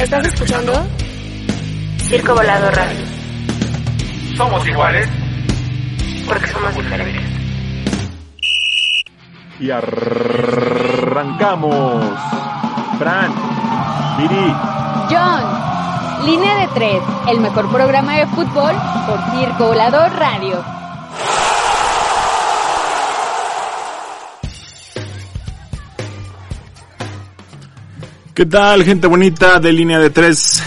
¿Estás escuchando? Circo Volado Radio. Somos iguales porque somos diferentes. Y arrancamos. Fran, Viri, John, Línea de Tres, el mejor programa de fútbol por Circo Volador Radio. ¿Qué tal, gente bonita de línea de tres?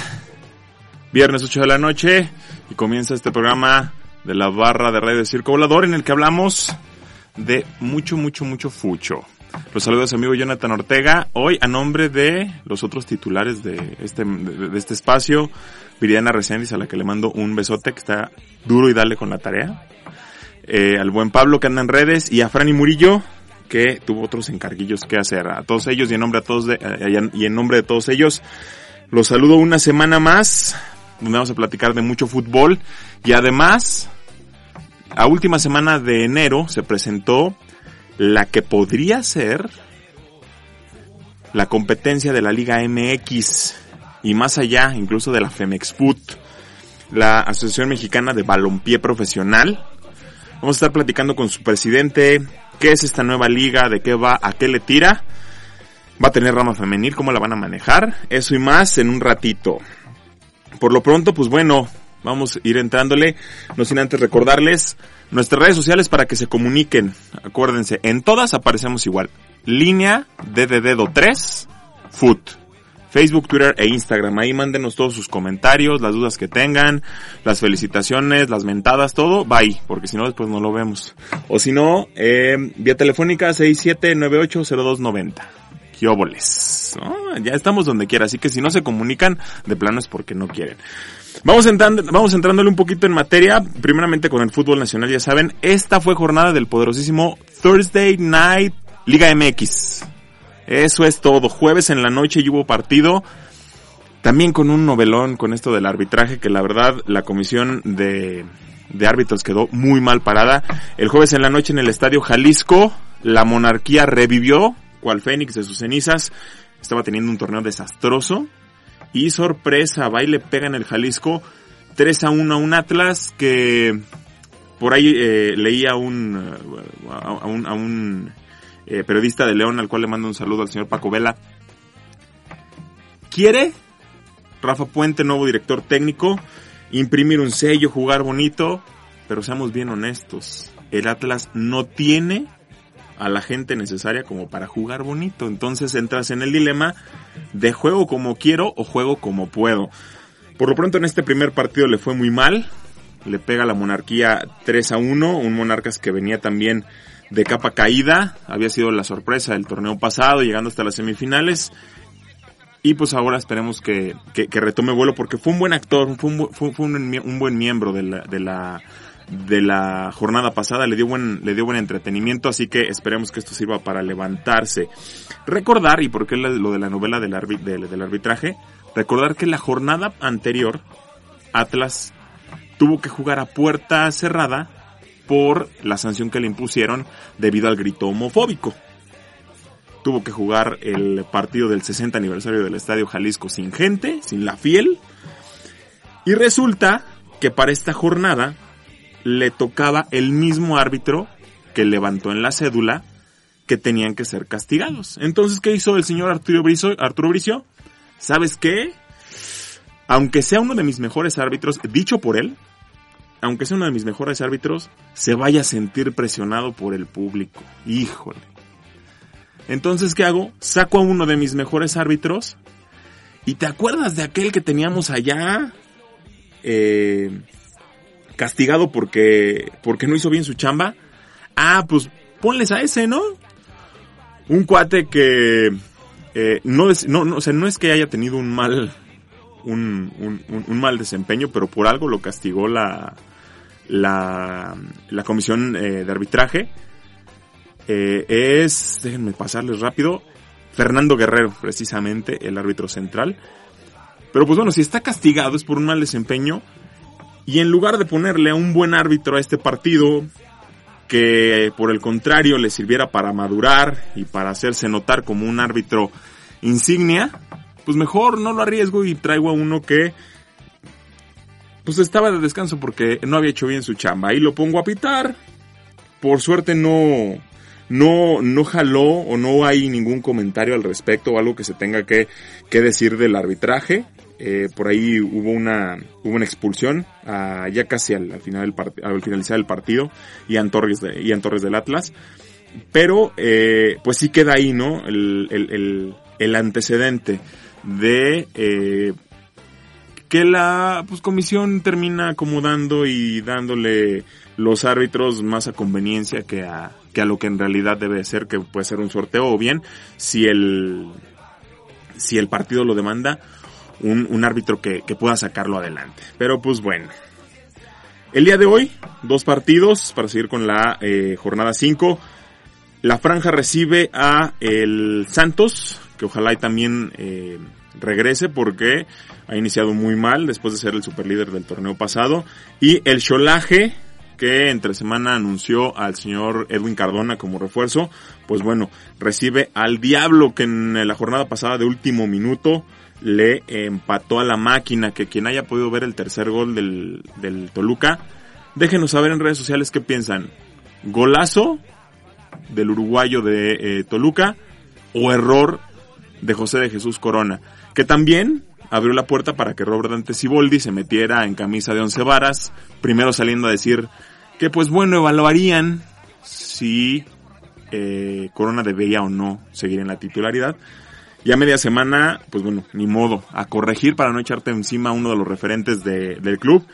Viernes 8 de la noche y comienza este programa de la barra de radio Circo Volador en el que hablamos de mucho, mucho, mucho fucho. Los saludos a mi amigo Jonathan Ortega, hoy a nombre de los otros titulares de este, de, de este espacio, Viridiana Reséndiz, a la que le mando un besote, que está duro y dale con la tarea. Eh, al buen Pablo que anda en redes y a Franny Murillo, que tuvo otros encarguillos que hacer. A todos ellos y en nombre, a todos de, eh, y en nombre de todos ellos, los saludo una semana más, donde vamos a platicar de mucho fútbol y además, a última semana de enero se presentó la que podría ser la competencia de la Liga MX y más allá, incluso de la Femex la Asociación Mexicana de Balompié Profesional. Vamos a estar platicando con su presidente, qué es esta nueva liga, de qué va, a qué le tira. Va a tener rama femenil, cómo la van a manejar. Eso y más en un ratito. Por lo pronto, pues bueno, vamos a ir entrándole. No sin antes recordarles nuestras redes sociales para que se comuniquen. Acuérdense, en todas aparecemos igual. Línea de dedo 3, foot. Facebook, Twitter e Instagram. Ahí mándenos todos sus comentarios, las dudas que tengan, las felicitaciones, las mentadas, todo. Bye, porque si no después no lo vemos. O si no, eh, vía telefónica 67980290. Gióboles. ¿no? Ya estamos donde quiera, así que si no se comunican, de plano es porque no quieren. Vamos entrando, vamos entrándole un poquito en materia, primeramente con el fútbol nacional, ya saben, esta fue jornada del poderosísimo Thursday Night Liga MX. Eso es todo. Jueves en la noche y hubo partido. También con un novelón con esto del arbitraje que la verdad la comisión de, de árbitros quedó muy mal parada. El jueves en la noche en el estadio Jalisco la monarquía revivió cual Fénix de sus cenizas. Estaba teniendo un torneo desastroso. Y sorpresa, baile pega en el Jalisco 3 a 1 a un Atlas que por ahí eh, leía un, a un, a un eh, periodista de León, al cual le mando un saludo al señor Paco Vela. ¿Quiere Rafa Puente, nuevo director técnico, imprimir un sello, jugar bonito? Pero seamos bien honestos, el Atlas no tiene a la gente necesaria como para jugar bonito. Entonces entras en el dilema de juego como quiero o juego como puedo. Por lo pronto en este primer partido le fue muy mal. Le pega la monarquía 3 a 1. Un monarcas que venía también de capa caída. Había sido la sorpresa del torneo pasado, llegando hasta las semifinales. Y pues ahora esperemos que, que, retome vuelo porque fue un buen actor, fue un, fue, fue un, buen miembro de la, de la, de la jornada pasada, le dio buen, le dio buen entretenimiento, así que esperemos que esto sirva para levantarse. Recordar, y porque lo de la novela del, arbit, del arbitraje, recordar que la jornada anterior, Atlas tuvo que jugar a puerta cerrada por la sanción que le impusieron debido al grito homofóbico. Tuvo que jugar el partido del 60 aniversario del Estadio Jalisco sin gente, sin la fiel. Y resulta que para esta jornada le tocaba el mismo árbitro que levantó en la cédula que tenían que ser castigados. Entonces, ¿qué hizo el señor Arturo Bricio? Arturo? ¿Sabes qué? Aunque sea uno de mis mejores árbitros, dicho por él, aunque sea uno de mis mejores árbitros, se vaya a sentir presionado por el público. Híjole. Entonces, ¿qué hago? Saco a uno de mis mejores árbitros. ¿Y te acuerdas de aquel que teníamos allá? Eh, castigado porque, porque no hizo bien su chamba. Ah, pues ponles a ese, ¿no? Un cuate que eh, no, es, no, no, o sea, no es que haya tenido un mal, un, un, un mal desempeño, pero por algo lo castigó la, la, la comisión eh, de arbitraje. Eh, es, déjenme pasarles rápido, Fernando Guerrero, precisamente, el árbitro central. Pero pues bueno, si está castigado es por un mal desempeño, y en lugar de ponerle a un buen árbitro a este partido, que por el contrario le sirviera para madurar y para hacerse notar como un árbitro insignia, pues mejor no lo arriesgo y traigo a uno que pues estaba de descanso porque no había hecho bien su chamba. Ahí lo pongo a pitar. Por suerte no, no, no jaló o no hay ningún comentario al respecto o algo que se tenga que, que decir del arbitraje. Eh, por ahí hubo una, hubo una expulsión ya casi al, final del al finalizar el partido Ian Torres, Torres del Atlas. Pero eh, pues sí queda ahí, ¿no? El, el, el, antecedente de eh, que la pues, comisión termina acomodando y dándole los árbitros más a conveniencia que a, que a lo que en realidad debe ser, que puede ser un sorteo, o bien si el, si el partido lo demanda, un, árbitro que, que pueda sacarlo adelante. Pero pues bueno. El día de hoy, dos partidos para seguir con la eh, jornada 5. La franja recibe a el Santos, que ojalá y también eh, regrese porque ha iniciado muy mal después de ser el superlíder del torneo pasado. Y el Cholaje, que entre semana anunció al señor Edwin Cardona como refuerzo, pues bueno, recibe al Diablo que en la jornada pasada de último minuto le empató a la máquina, que quien haya podido ver el tercer gol del, del Toluca, déjenos saber en redes sociales qué piensan. Golazo del uruguayo de eh, Toluca o error de José de Jesús Corona, que también abrió la puerta para que Robert Dante Siboldi se metiera en camisa de once varas, primero saliendo a decir que pues bueno, evaluarían si eh, Corona debería o no seguir en la titularidad. Ya media semana, pues bueno, ni modo, a corregir para no echarte encima a uno de los referentes del club.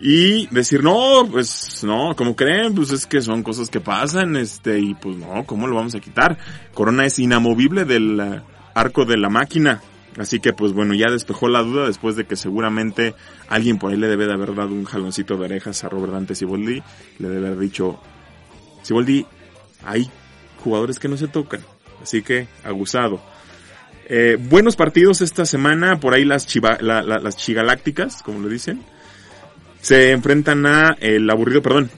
Y decir, no, pues no, como creen, pues es que son cosas que pasan, este, y pues no, ¿cómo lo vamos a quitar? Corona es inamovible del eh, arco de la máquina. Así que pues bueno, ya despejó la duda después de que seguramente alguien por ahí le debe de haber dado un jaloncito de orejas a Robert Dante Siboldi. Le debe haber dicho, Siboldi, hay jugadores que no se tocan. Así que, aguzado. Eh, buenos partidos esta semana, por ahí las, chiva, las chigalácticas, como le dicen. Se enfrentan a el aburrido, perdón,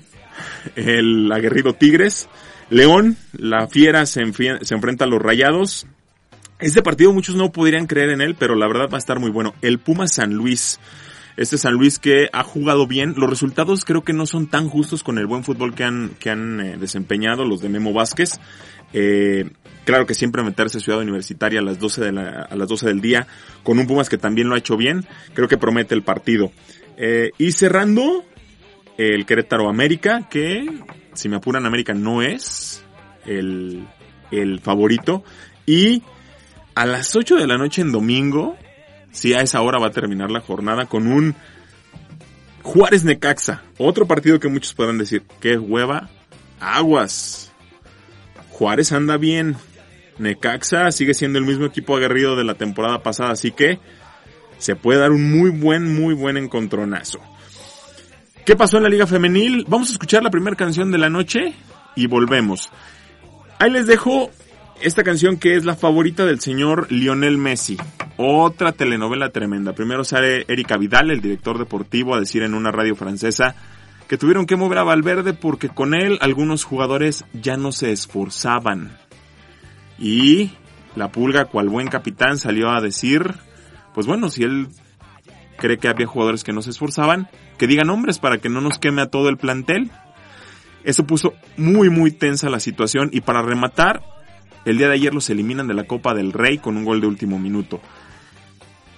el aguerrido Tigres. León, la fiera se, se enfrenta a los rayados. Este partido muchos no podrían creer en él, pero la verdad va a estar muy bueno. El Puma San Luis. Este San Luis que ha jugado bien. Los resultados creo que no son tan justos con el buen fútbol que han, que han eh, desempeñado los de Memo Vázquez. Eh, claro que siempre meterse a Ciudad Universitaria a las 12 de la, a las 12 del día con un Pumas que también lo ha hecho bien. Creo que promete el partido. Eh, y cerrando el Querétaro América que si me apuran América no es el, el favorito. Y a las 8 de la noche en domingo, si a esa hora va a terminar la jornada con un Juárez Necaxa. Otro partido que muchos puedan decir, qué hueva, aguas. Juárez anda bien. Necaxa sigue siendo el mismo equipo aguerrido de la temporada pasada, así que se puede dar un muy buen, muy buen encontronazo. ¿Qué pasó en la Liga Femenil? Vamos a escuchar la primera canción de la noche y volvemos. Ahí les dejo esta canción que es la favorita del señor Lionel Messi. Otra telenovela tremenda. Primero sale Erika Vidal, el director deportivo, a decir en una radio francesa que tuvieron que mover a Valverde porque con él algunos jugadores ya no se esforzaban. Y la pulga, cual buen capitán, salió a decir, pues bueno, si él cree que había jugadores que no se esforzaban, que digan nombres para que no nos queme a todo el plantel. Eso puso muy muy tensa la situación y para rematar, el día de ayer los eliminan de la Copa del Rey con un gol de último minuto.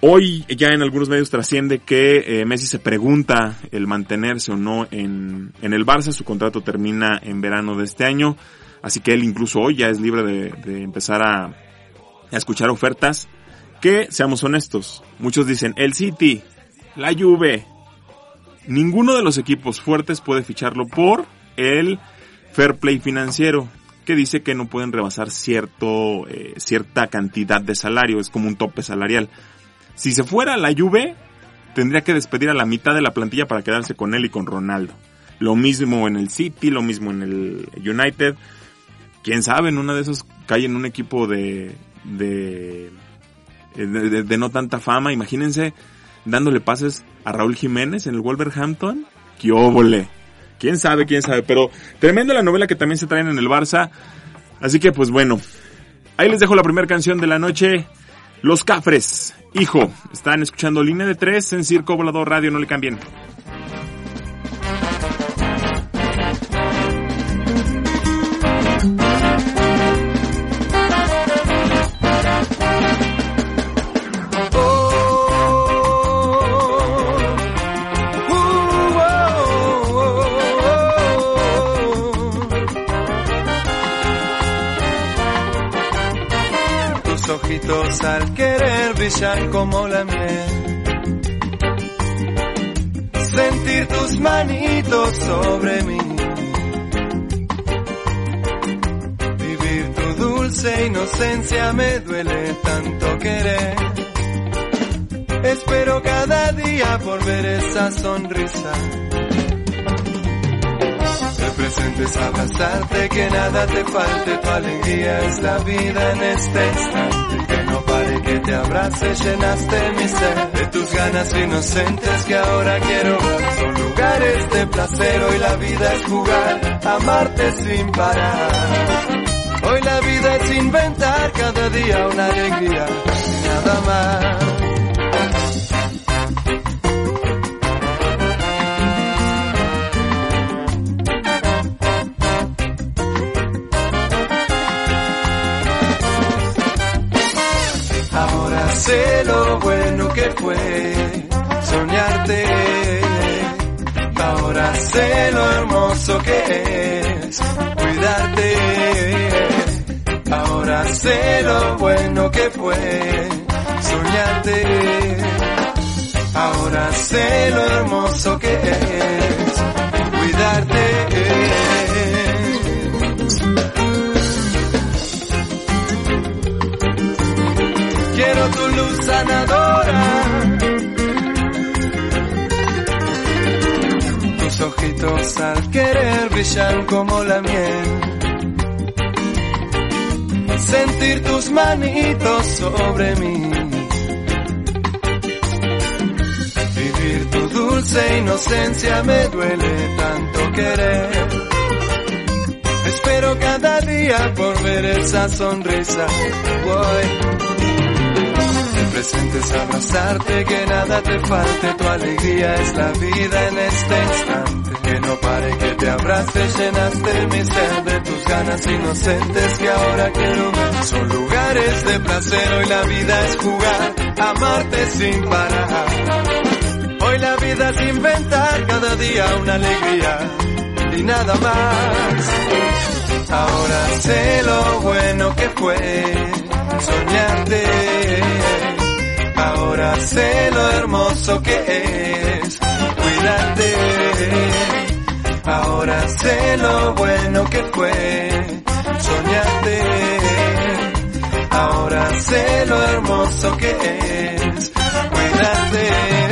Hoy ya en algunos medios trasciende que eh, Messi se pregunta el mantenerse o no en, en, el Barça. Su contrato termina en verano de este año. Así que él incluso hoy ya es libre de, empezar a, a, escuchar ofertas. Que, seamos honestos, muchos dicen el City, la Juve. Ninguno de los equipos fuertes puede ficharlo por el fair play financiero que dice que no pueden rebasar cierto, eh, cierta cantidad de salario, es como un tope salarial. Si se fuera la Juve, tendría que despedir a la mitad de la plantilla para quedarse con él y con Ronaldo. Lo mismo en el City, lo mismo en el United. Quién sabe, en una de esos cae en un equipo de, de, de, de no tanta fama. Imagínense dándole pases a Raúl Jiménez en el Wolverhampton. ¡Qué óvole! Quién sabe, quién sabe. Pero tremenda la novela que también se traen en el Barça. Así que pues bueno, ahí les dejo la primera canción de la noche. Los Cafres, hijo, están escuchando línea de tres en Circo Volador Radio, no le cambien. Al querer brillan como la miel. Sentir tus manitos sobre mí. Vivir tu dulce inocencia me duele tanto querer. Espero cada día por ver esa sonrisa. El presente es abrazarte, que nada te falte, tu alegría es la vida en este instante. Te abrace, llenaste mi ser de tus ganas inocentes que ahora quiero. Son lugares de placer, hoy la vida es jugar, amarte sin parar. Hoy la vida es inventar cada día una alegría, nada más. Soñarte. Ahora sé lo hermoso que es cuidarte. Ahora sé lo bueno que fue soñarte. Ahora sé lo hermoso que es luz sanadora. Tus ojitos al querer brillan como la miel. Sentir tus manitos sobre mí. Vivir tu dulce inocencia me duele tanto querer. Espero cada día por ver esa sonrisa. Voy. El presente es abrazarte, que nada te falte, tu alegría es la vida en este instante. Que no pare, que te abrace, llenaste mi ser de tus ganas inocentes que ahora quiero ver. Son lugares de placer, hoy la vida es jugar, amarte sin parar. Hoy la vida es inventar cada día una alegría y nada más. Ahora sé lo bueno que fue soñarte. Ahora sé lo hermoso que es cuidarte. Ahora sé lo bueno que fue soñarte. Ahora sé lo hermoso que es cuidarte.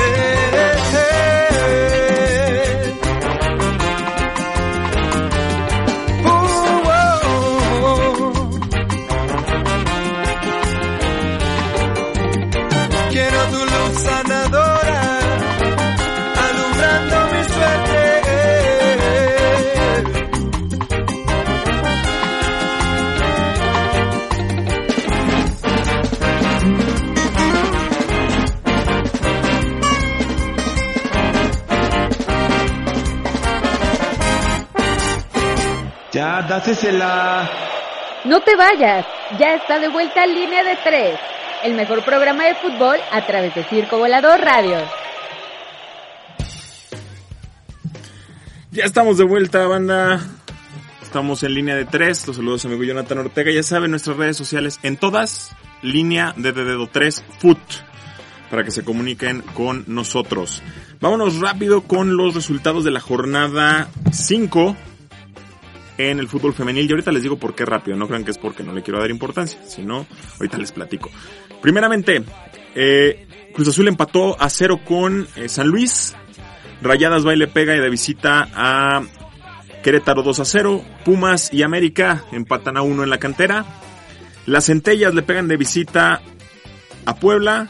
Dásesela. No te vayas, ya está de vuelta Línea de Tres, el mejor programa de fútbol a través de Circo Volador Radio. Ya estamos de vuelta, banda. Estamos en línea de tres. Los saludos amigo Jonathan Ortega. Ya saben, nuestras redes sociales en todas, línea de dedo 3 foot, para que se comuniquen con nosotros. Vámonos rápido con los resultados de la jornada 5 en el fútbol femenil. Y ahorita les digo por qué rápido. No crean que es porque no le quiero dar importancia, sino ahorita les platico. Primeramente, eh, Cruz Azul empató a cero con eh, San Luis. Rayadas baile pega y de visita a Querétaro 2 a 0. Pumas y América empatan a 1 en la cantera. Las Centellas le pegan de visita a Puebla.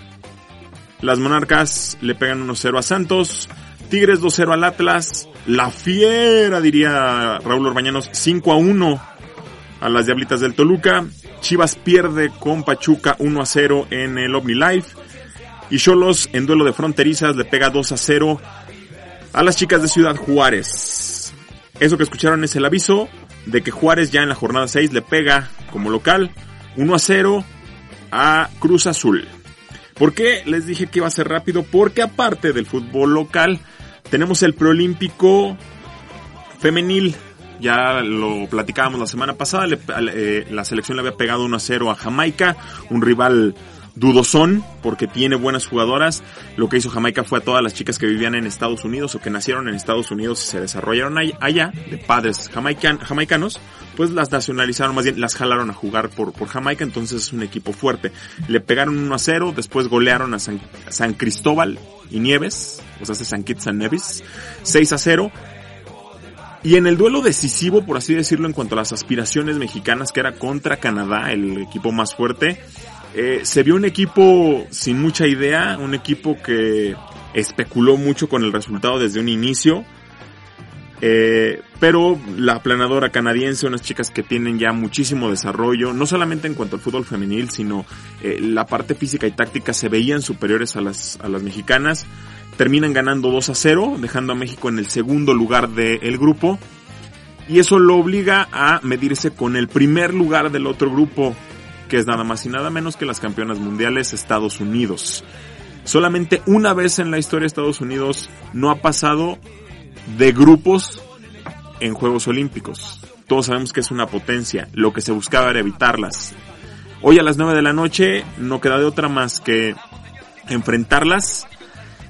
Las Monarcas le pegan 1-0 a Santos. Tigres 2-0 al Atlas. La Fiera, diría Raúl Orbañanos, 5 a 1 a las Diablitas del Toluca. Chivas pierde con Pachuca 1 a 0 en el OmniLife. Y Cholos en duelo de fronterizas le pega 2 a 0 a las chicas de Ciudad Juárez. Eso que escucharon es el aviso de que Juárez ya en la jornada 6 le pega como local 1 a 0 a Cruz Azul. ¿Por qué les dije que iba a ser rápido? Porque aparte del fútbol local, tenemos el preolímpico femenil. Ya lo platicábamos la semana pasada, eh, la selección le había pegado 1 a 0 a Jamaica, un rival dudosón porque tiene buenas jugadoras. Lo que hizo Jamaica fue a todas las chicas que vivían en Estados Unidos o que nacieron en Estados Unidos y se desarrollaron allá, de padres jamaican, jamaicanos, pues las nacionalizaron, más bien las jalaron a jugar por, por Jamaica, entonces es un equipo fuerte. Le pegaron 1 a 0, después golearon a San Cristóbal y Nieves, o sea, San Kitts and Nevis, 6 a 0. Y en el duelo decisivo, por así decirlo, en cuanto a las aspiraciones mexicanas, que era contra Canadá, el equipo más fuerte, eh, se vio un equipo sin mucha idea, un equipo que especuló mucho con el resultado desde un inicio. Eh, pero la aplanadora canadiense, unas chicas que tienen ya muchísimo desarrollo, no solamente en cuanto al fútbol femenil, sino eh, la parte física y táctica se veían superiores a las, a las mexicanas. Terminan ganando 2 a 0, dejando a México en el segundo lugar del grupo. Y eso lo obliga a medirse con el primer lugar del otro grupo, que es nada más y nada menos que las campeonas mundiales Estados Unidos. Solamente una vez en la historia de Estados Unidos no ha pasado de grupos en Juegos Olímpicos. Todos sabemos que es una potencia, lo que se buscaba era evitarlas. Hoy a las 9 de la noche no queda de otra más que enfrentarlas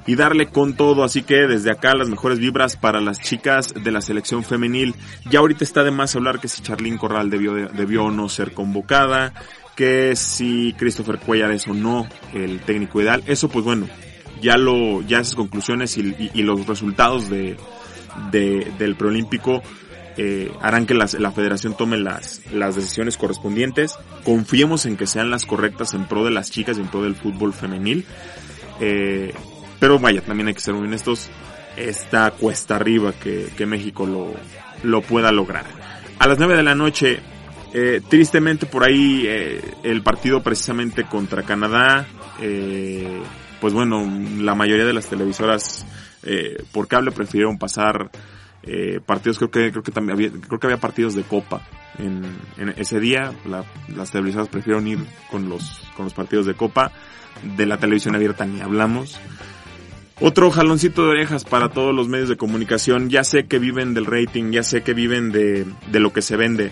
y darle con todo. Así que desde acá las mejores vibras para las chicas de la selección femenil. Ya ahorita está de más hablar que si Charlín Corral debió, debió no ser convocada, que si Christopher Cuellar es o no el técnico ideal. Eso pues bueno, ya lo, ya esas conclusiones y, los resultados de, del preolímpico eh, harán que la federación tome las, las decisiones correspondientes. Confiemos en que sean las correctas en pro de las chicas y en pro del fútbol femenil. Eh, pero vaya, también hay que ser muy honestos. Está cuesta arriba que, que México lo, lo pueda lograr. A las 9 de la noche eh, tristemente por ahí eh, el partido precisamente contra Canadá, eh, pues bueno, la mayoría de las televisoras eh, por cable prefirieron pasar eh, partidos, creo que creo que también había, creo que había partidos de copa en, en ese día, la, las televisoras prefirieron ir con los con los partidos de copa, de la televisión abierta ni hablamos. Otro jaloncito de orejas para todos los medios de comunicación. Ya sé que viven del rating, ya sé que viven de, de lo que se vende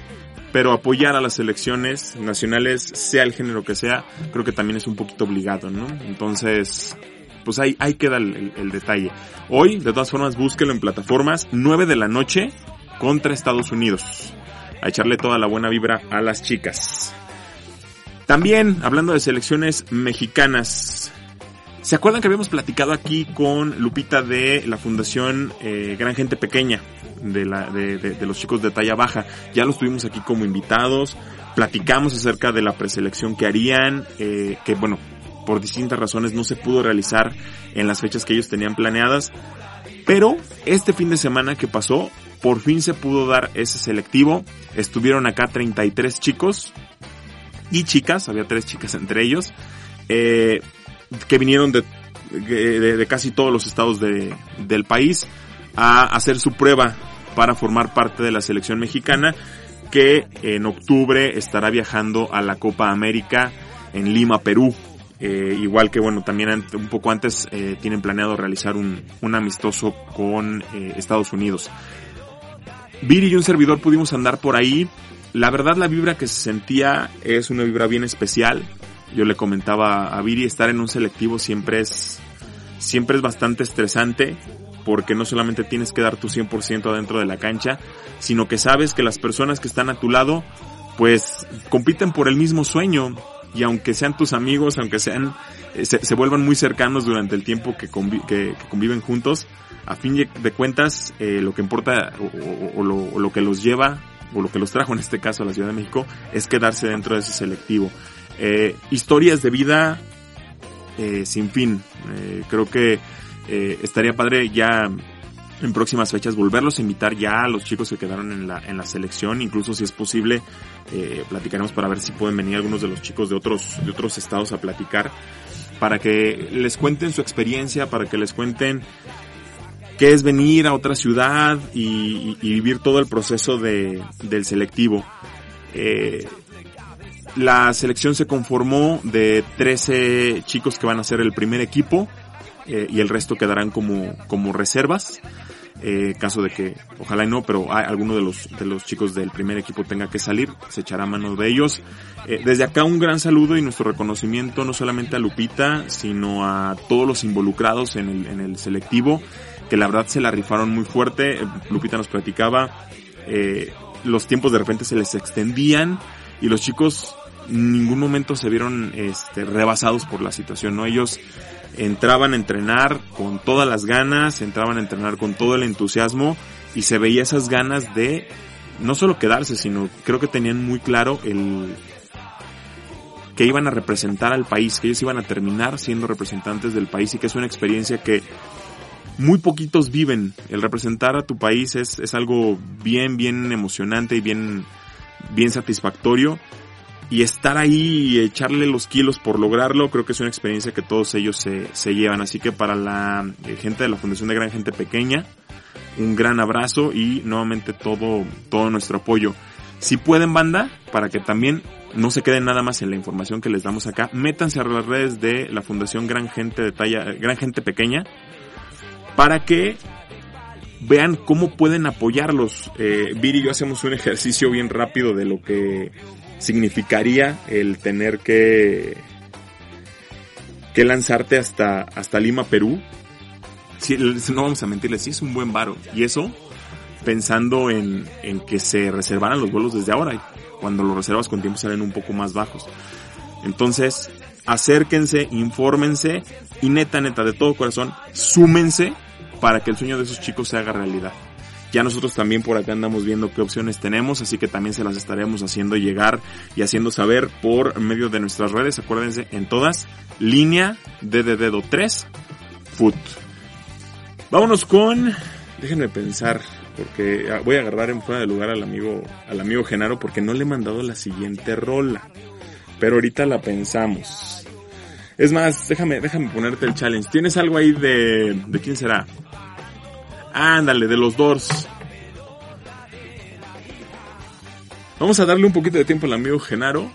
pero apoyar a las elecciones nacionales, sea el género que sea, creo que también es un poquito obligado, ¿no? Entonces, pues ahí, queda el, detalle. Hoy, de todas formas, búsquelo en plataformas, 9 de la noche contra Estados Unidos. A echarle toda la buena vibra a las chicas. También, hablando de selecciones mexicanas, ¿se acuerdan que habíamos platicado aquí con Lupita de la Fundación eh, Gran Gente Pequeña? de, la, de, de, los chicos de talla baja. Ya los tuvimos aquí como invitados, platicamos acerca de la preselección que harían, eh, que bueno, por distintas razones no se pudo realizar en las fechas que ellos tenían planeadas. Pero este fin de semana que pasó, por fin se pudo dar ese selectivo. Estuvieron acá 33 chicos y chicas, había tres chicas entre ellos, eh, que vinieron de, de, de, casi todos los estados de, del país a hacer su prueba para formar parte de la selección mexicana que en octubre estará viajando a la Copa América en Lima, Perú. Eh, igual que bueno, también un poco antes eh, tienen planeado realizar un, un amistoso con eh, Estados Unidos. Viri y un servidor pudimos andar por ahí. La verdad la vibra que se sentía es una vibra bien especial. Yo le comentaba a Viri, estar en un selectivo siempre es, siempre es bastante estresante porque no solamente tienes que dar tu 100% dentro de la cancha, sino que sabes que las personas que están a tu lado, pues compiten por el mismo sueño y aunque sean tus amigos, aunque sean eh, se, vuelvan muy cercanos durante el tiempo que, que, conviven juntos, a fin de cuentas eh, lo que importa o, lo, que los lleva o lo que los trajo en este caso a la Ciudad de México es quedarse dentro de ese selectivo. Eh, historias de vida sin fin. creo que eh, estaría padre ya en próximas fechas volverlos a invitar ya a los chicos que quedaron en la, en la selección, incluso si es posible, eh, platicaremos para ver si pueden venir algunos de los chicos de otros, de otros estados a platicar, para que les cuenten su experiencia, para que les cuenten qué es venir a otra ciudad y, y vivir todo el proceso de, del selectivo. Eh, la selección se conformó de 13 chicos que van a ser el primer equipo eh, y el resto quedarán como, como reservas. Eh, caso de que, ojalá y no, pero hay, alguno de los, de los chicos del primer equipo tenga que salir, se echará mano de ellos. Eh, desde acá un gran saludo y nuestro reconocimiento no solamente a Lupita, sino a todos los involucrados en el, en el selectivo, que la verdad se la rifaron muy fuerte. Eh, Lupita nos platicaba, los tiempos de repente se les extendían y los chicos en ningún momento se vieron este, rebasados por la situación, ¿no? Ellos entraban a entrenar con todas las ganas, entraban a entrenar con todo el entusiasmo y se veía esas ganas de no solo quedarse, sino creo que tenían muy claro el que iban a representar al país, que ellos iban a terminar siendo representantes del país y que es una experiencia que muy poquitos viven. El representar a tu país es, es algo bien, bien emocionante y bien, bien satisfactorio y estar ahí y echarle los kilos por lograrlo, creo que es una experiencia que todos ellos se, se llevan. Así que para la eh, gente de la Fundación de Gran Gente Pequeña, un gran abrazo y nuevamente todo, todo nuestro apoyo. Si pueden banda, para que también no se queden nada más en la información que les damos acá, métanse a las redes de la Fundación Gran Gente de Talla, Gran Gente Pequeña, para que vean cómo pueden apoyarlos. Eh, Viri y yo hacemos un ejercicio bien rápido de lo que significaría el tener que que lanzarte hasta hasta Lima, Perú. Si, no vamos a mentirles, sí es un buen varo. Y eso pensando en, en que se reservaran los vuelos desde ahora. Cuando los reservas con tiempo salen un poco más bajos. Entonces, acérquense, infórmense y neta, neta, de todo corazón, súmense para que el sueño de esos chicos se haga realidad. Ya nosotros también por acá andamos viendo qué opciones tenemos, así que también se las estaremos haciendo llegar y haciendo saber por medio de nuestras redes. Acuérdense, en todas, línea de dedo 3, foot. Vámonos con, déjenme pensar, porque voy a agarrar en fuera de lugar al amigo, al amigo Genaro porque no le he mandado la siguiente rola. Pero ahorita la pensamos. Es más, déjame, déjame ponerte el challenge. ¿Tienes algo ahí de, de quién será? Ándale, de los Doors. Vamos a darle un poquito de tiempo al amigo Genaro.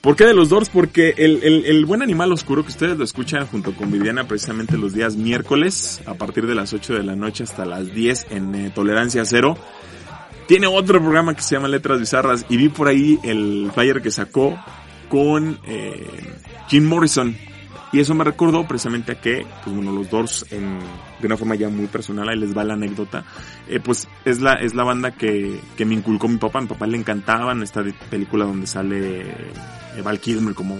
¿Por qué de los Doors? Porque el, el, buen animal oscuro que ustedes lo escuchan junto con Viviana precisamente los días miércoles a partir de las 8 de la noche hasta las 10 en eh, Tolerancia Cero. Tiene otro programa que se llama Letras Bizarras y vi por ahí el flyer que sacó con eh, Jim Morrison. Y eso me recordó precisamente a que, pues bueno, los Doors, en, de una forma ya muy personal, ahí les va la anécdota, eh, pues es la, es la banda que, que me inculcó mi papá. A mi papá le encantaban esta película donde sale eh, Val Kilmer como,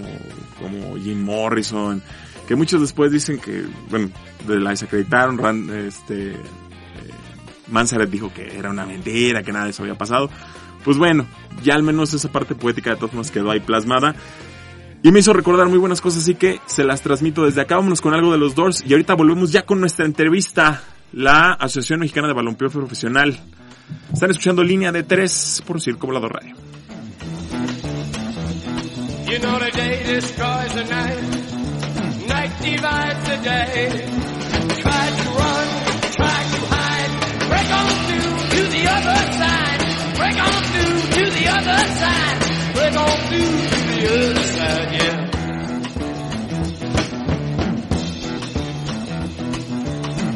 como Jim Morrison, que muchos después dicen que, bueno, la desacreditaron, Rand, este, eh, Manzaret dijo que era una mentira, que nada de eso había pasado. Pues bueno, ya al menos esa parte poética de todas formas quedó ahí plasmada. Y me hizo recordar muy buenas cosas, así que se las transmito desde acá. Vámonos con algo de los Doors. Y ahorita volvemos ya con nuestra entrevista. La Asociación Mexicana de Balompié Profesional. Están escuchando línea de 3 por Circo Volador Radio. You know the day destroys the night. Night divides the day. Try to run, try to hide. Break on through to the other side. Break on through to the other side. Break on through We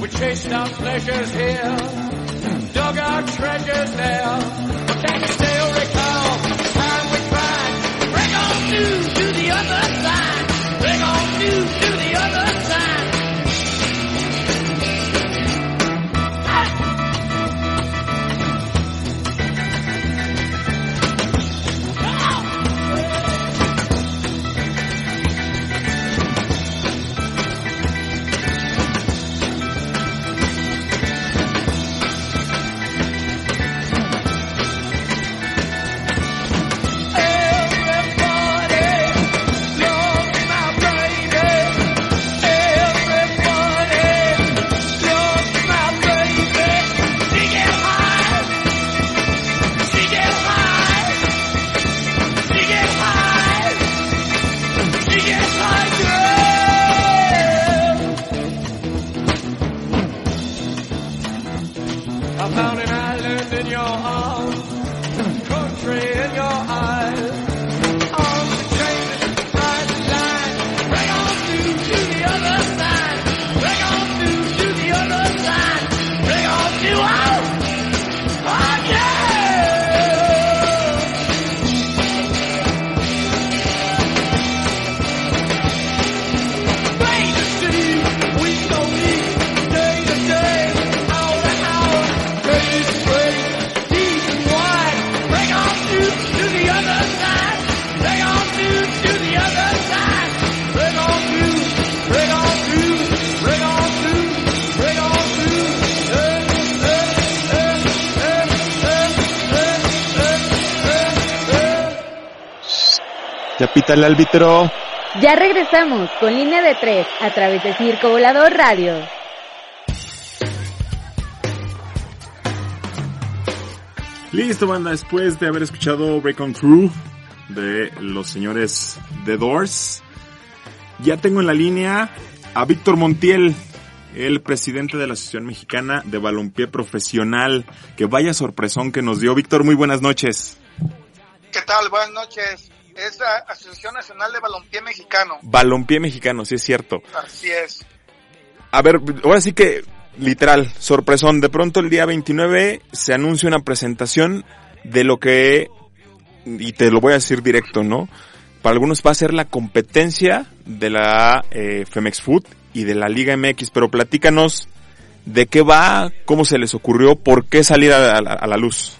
chased our pleasures here, dug our treasures there. But can still recall the time we to the other side. Break on through to pita el árbitro. Ya regresamos con línea de tres a través de Circo Volador Radio. Listo, banda, después de haber escuchado Break on Through de los señores The Doors, ya tengo en la línea a Víctor Montiel, el presidente de la Asociación Mexicana de Balompié Profesional. Que vaya sorpresón que nos dio. Víctor, muy buenas noches. ¿Qué tal? Buenas noches. Es la Asociación Nacional de Balompié Mexicano. Balompié Mexicano, sí es cierto. Así es. A ver, ahora sí que, literal, sorpresón. De pronto el día 29 se anuncia una presentación de lo que, y te lo voy a decir directo, ¿no? Para algunos va a ser la competencia de la eh, Femex Food y de la Liga MX, pero platícanos de qué va, cómo se les ocurrió, por qué salir a, a, a la luz.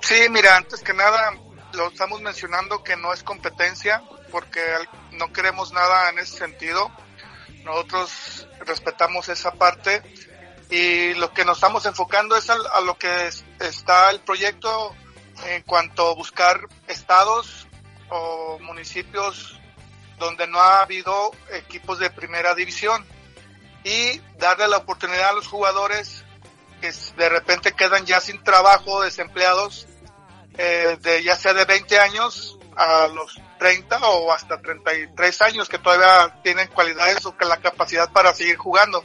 Sí, mira, antes que nada, lo estamos mencionando que no es competencia, porque no queremos nada en ese sentido. Nosotros respetamos esa parte y lo que nos estamos enfocando es a, lo que es, está el proyecto en cuanto a buscar estados o municipios donde no ha habido equipos de primera división y darle la oportunidad a los jugadores que de repente quedan ya sin trabajo, desempleados, eh, de ya sea de 20 años a los 30 o hasta 33 años que todavía tienen cualidades o que la capacidad para seguir jugando.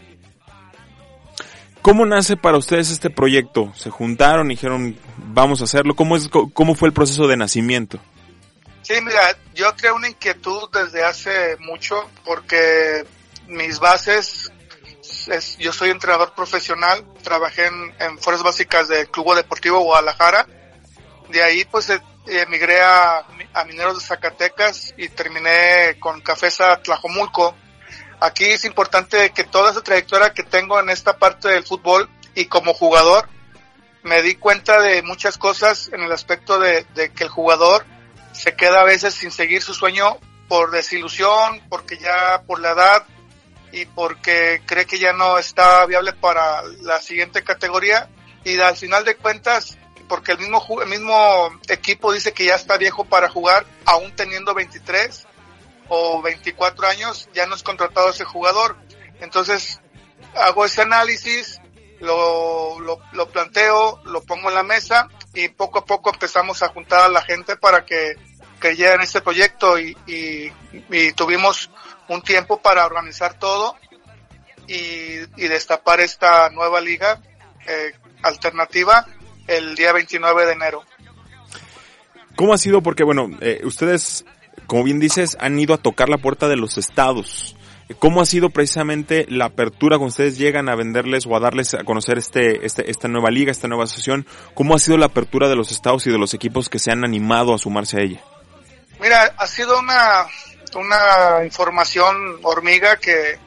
¿Cómo nace para ustedes este proyecto? ¿Se juntaron y dijeron vamos a hacerlo? ¿Cómo, es, cómo fue el proceso de nacimiento? Sí, mira, yo creo una inquietud desde hace mucho porque mis bases, es, yo soy entrenador profesional, trabajé en, en fuerzas básicas del Club Deportivo Guadalajara, de ahí pues emigré a, a, Mineros de Zacatecas y terminé con Cafesa Tlajomulco. Aquí es importante que toda esa trayectoria que tengo en esta parte del fútbol y como jugador, me di cuenta de muchas cosas en el aspecto de, de que el jugador se queda a veces sin seguir su sueño por desilusión, porque ya por la edad y porque cree que ya no está viable para la siguiente categoría y al final de cuentas porque el mismo el mismo equipo dice que ya está viejo para jugar aún teniendo 23 o 24 años ya no es contratado ese jugador. Entonces hago ese análisis lo, lo, planteo lo pongo en la mesa y poco a poco empezamos a juntar a la gente para que creyera en este proyecto y, y, tuvimos un tiempo para organizar todo y, y destapar esta nueva liga eh, alternativa el día 29 de enero. ¿Cómo ha sido? Porque bueno, eh, ustedes, como bien dices, han ido a tocar la puerta de los estados. ¿Cómo ha sido precisamente la apertura cuando ustedes llegan a venderles o a darles a conocer este, este, esta nueva liga, esta nueva asociación? ¿Cómo ha sido la apertura de los estados y de los equipos que se han animado a sumarse a ella? Mira, ha sido una, una información hormiga que,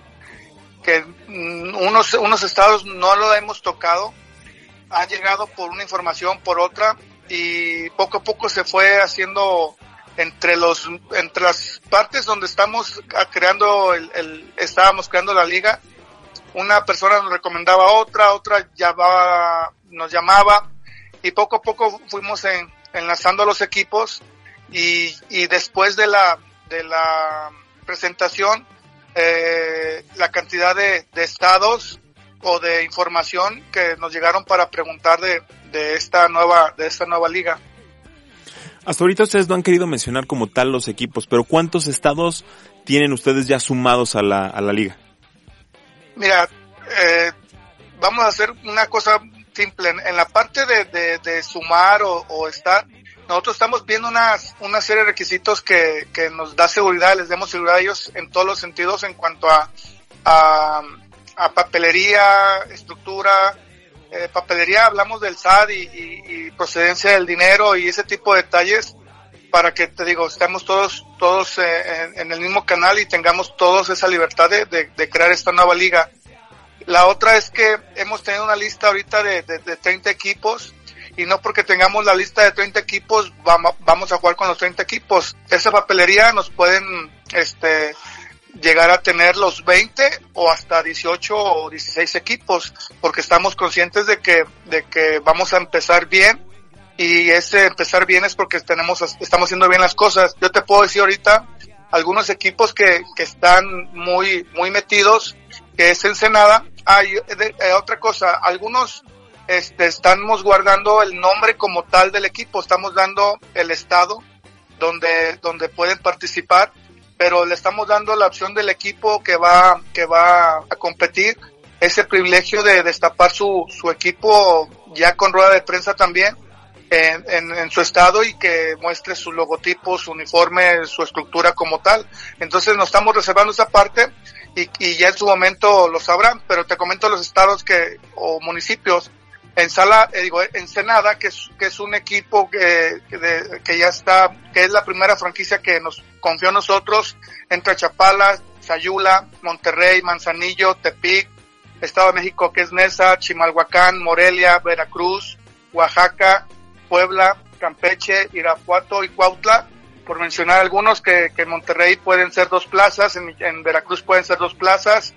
que unos, unos estados no lo hemos tocado, ha llegado por una información, por otra, y poco a poco se fue haciendo entre los entre las partes donde estamos creando el, el estábamos creando la liga una persona nos recomendaba a otra otra llamaba nos llamaba y poco a poco fuimos en, enlazando los equipos y, y después de la de la presentación eh, la cantidad de, de estados o de información que nos llegaron para preguntar de, de esta nueva de esta nueva liga hasta ahorita ustedes no han querido mencionar como tal los equipos, pero ¿cuántos estados tienen ustedes ya sumados a la, a la liga? Mira, eh, vamos a hacer una cosa simple. En, la parte de, de, de sumar o, o, estar, nosotros estamos viendo una, una serie de requisitos que, que nos da seguridad, les demos seguridad a ellos en todos los sentidos en cuanto a, a, a papelería, estructura, eh, papelería hablamos del SAT y, procedencia del dinero y ese tipo de detalles para que te digo estemos todos todos eh, en, el mismo canal y tengamos todos esa libertad de, crear esta nueva liga. La otra es que hemos tenido una lista ahorita de, de, de 30 equipos y no porque tengamos la lista de 30 equipos vamos, vamos a jugar con los 30 equipos. Esa papelería nos pueden este llegar a tener los 20 o hasta 18 o 16 equipos, porque estamos conscientes de que, de que vamos a empezar bien y ese empezar bien es porque tenemos, estamos haciendo bien las cosas. Yo te puedo decir ahorita algunos equipos que, que están muy, muy metidos, que es Ensenada. Hay eh, otra cosa, algunos este, estamos guardando el nombre como tal del equipo, estamos dando el estado donde, donde pueden participar, pero le estamos dando la opción del equipo que va, que va a competir, ese privilegio de destapar su, su equipo ya con rueda de prensa también, en, en, su estado y que muestre su logotipo, su uniforme, su estructura como tal. Entonces nos estamos reservando esa parte y, y ya en su momento lo sabrán, pero te comento los estados que, o municipios, en Sala, eh, digo, Ensenada, que es, que es un equipo que, que, que, ya está, que es la primera franquicia que nos confió a nosotros, entre Chapala, Sayula, Monterrey, Manzanillo, Tepic, Estado de México, que es Nesa, Chimalhuacán, Morelia, Veracruz, Oaxaca, Puebla, Campeche, Irapuato y Cuautla, por mencionar algunos que, que en Monterrey pueden ser dos plazas, en, Veracruz pueden ser dos plazas,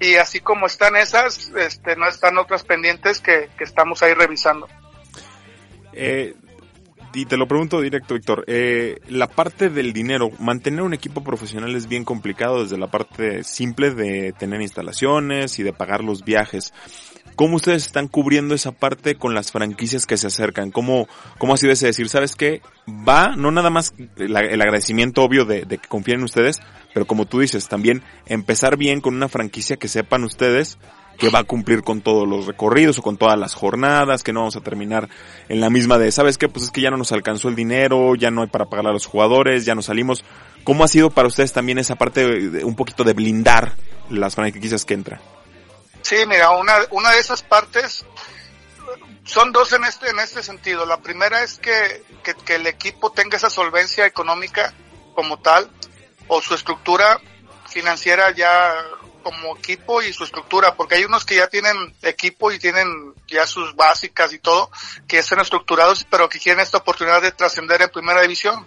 y así como están esas, este, no están otras pendientes que, estamos ahí revisando. Eh, y te lo pregunto directo, Víctor, eh, la parte del dinero, mantener un equipo profesional es bien complicado desde la parte simple de tener instalaciones y de pagar los viajes. ¿Cómo ustedes están cubriendo esa parte con las franquicias que se acercan? ¿Cómo, cómo ha sido ese decir, sabes qué? Va, no nada más el, agradecimiento obvio de, de, que confíen en ustedes, pero como tú dices, también empezar bien con una franquicia que sepan ustedes que va a cumplir con todos los recorridos o con todas las jornadas, que no vamos a terminar en la misma de, ¿sabes qué? Pues es que ya no nos alcanzó el dinero, ya no hay para pagar a los jugadores, ya nos salimos. ¿Cómo ha sido para ustedes también esa parte de, un poquito de blindar las franquicias que entran? Sí, mira, una, una de esas partes son dos en este, en este sentido. La primera es que, que, que, el equipo tenga esa solvencia económica como tal, o su estructura financiera ya como equipo y su estructura, porque hay unos que ya tienen equipo y tienen ya sus básicas y todo, que están estructurados, pero que quieren esta oportunidad de trascender en primera división.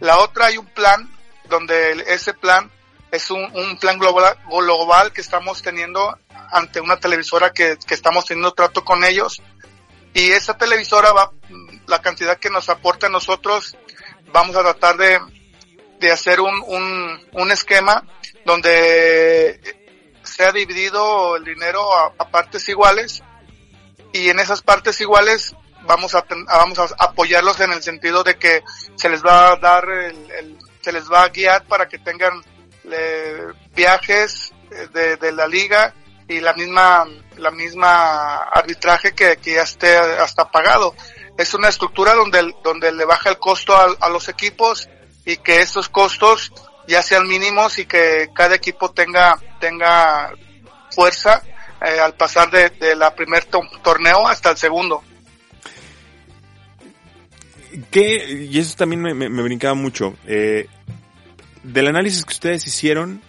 La otra hay un plan, donde ese plan es un, un plan global, global que estamos teniendo ante una televisora que, que estamos teniendo trato con ellos. Y esa televisora va, la cantidad que nos aporta a nosotros, vamos a tratar de, de hacer un, un, un esquema donde sea dividido el dinero a, partes iguales y en esas partes iguales vamos a, vamos a apoyarlos en el sentido de que se les va a dar el, el se les va a guiar para que tengan eh, viajes de, de la liga y la misma la misma arbitraje que, que ya esté hasta pagado. Es una estructura donde, donde le baja el costo a, a los equipos y que estos costos ya sean mínimos y que cada equipo tenga, tenga fuerza eh, al pasar de, de la primer to torneo hasta el segundo. ¿Qué? Y eso también me, me, me brincaba mucho. Eh, del análisis que ustedes hicieron,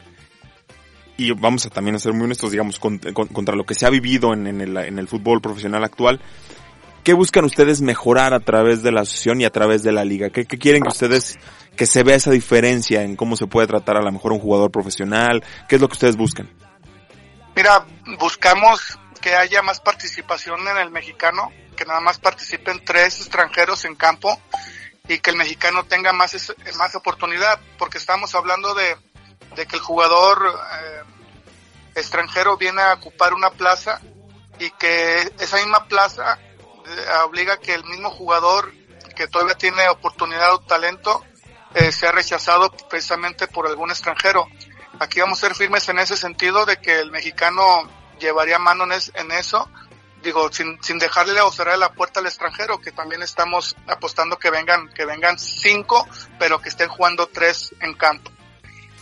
y vamos a también a ser muy honestos, digamos, contra, contra lo que se ha vivido en, el, fútbol profesional actual, ¿qué buscan ustedes mejorar a través de la asociación y a través de la liga? ¿Qué, qué quieren que ustedes, que se vea esa diferencia en cómo se puede tratar a lo mejor un jugador profesional? ¿Qué es lo que ustedes buscan? Mira, buscamos que haya más participación en el mexicano, que nada más participen tres extranjeros en campo y que el mexicano tenga más, más oportunidad, porque estamos hablando de, de que el jugador eh, extranjero viene a ocupar una plaza y que esa misma plaza eh, obliga a que el mismo jugador que todavía tiene oportunidad o talento eh, sea rechazado precisamente por algún extranjero. Aquí vamos a ser firmes en ese sentido de que el mexicano llevaría mano en, es, en eso, digo, sin, sin dejarle o cerrar la puerta al extranjero, que también estamos apostando que vengan, que vengan cinco, pero que estén jugando tres en campo.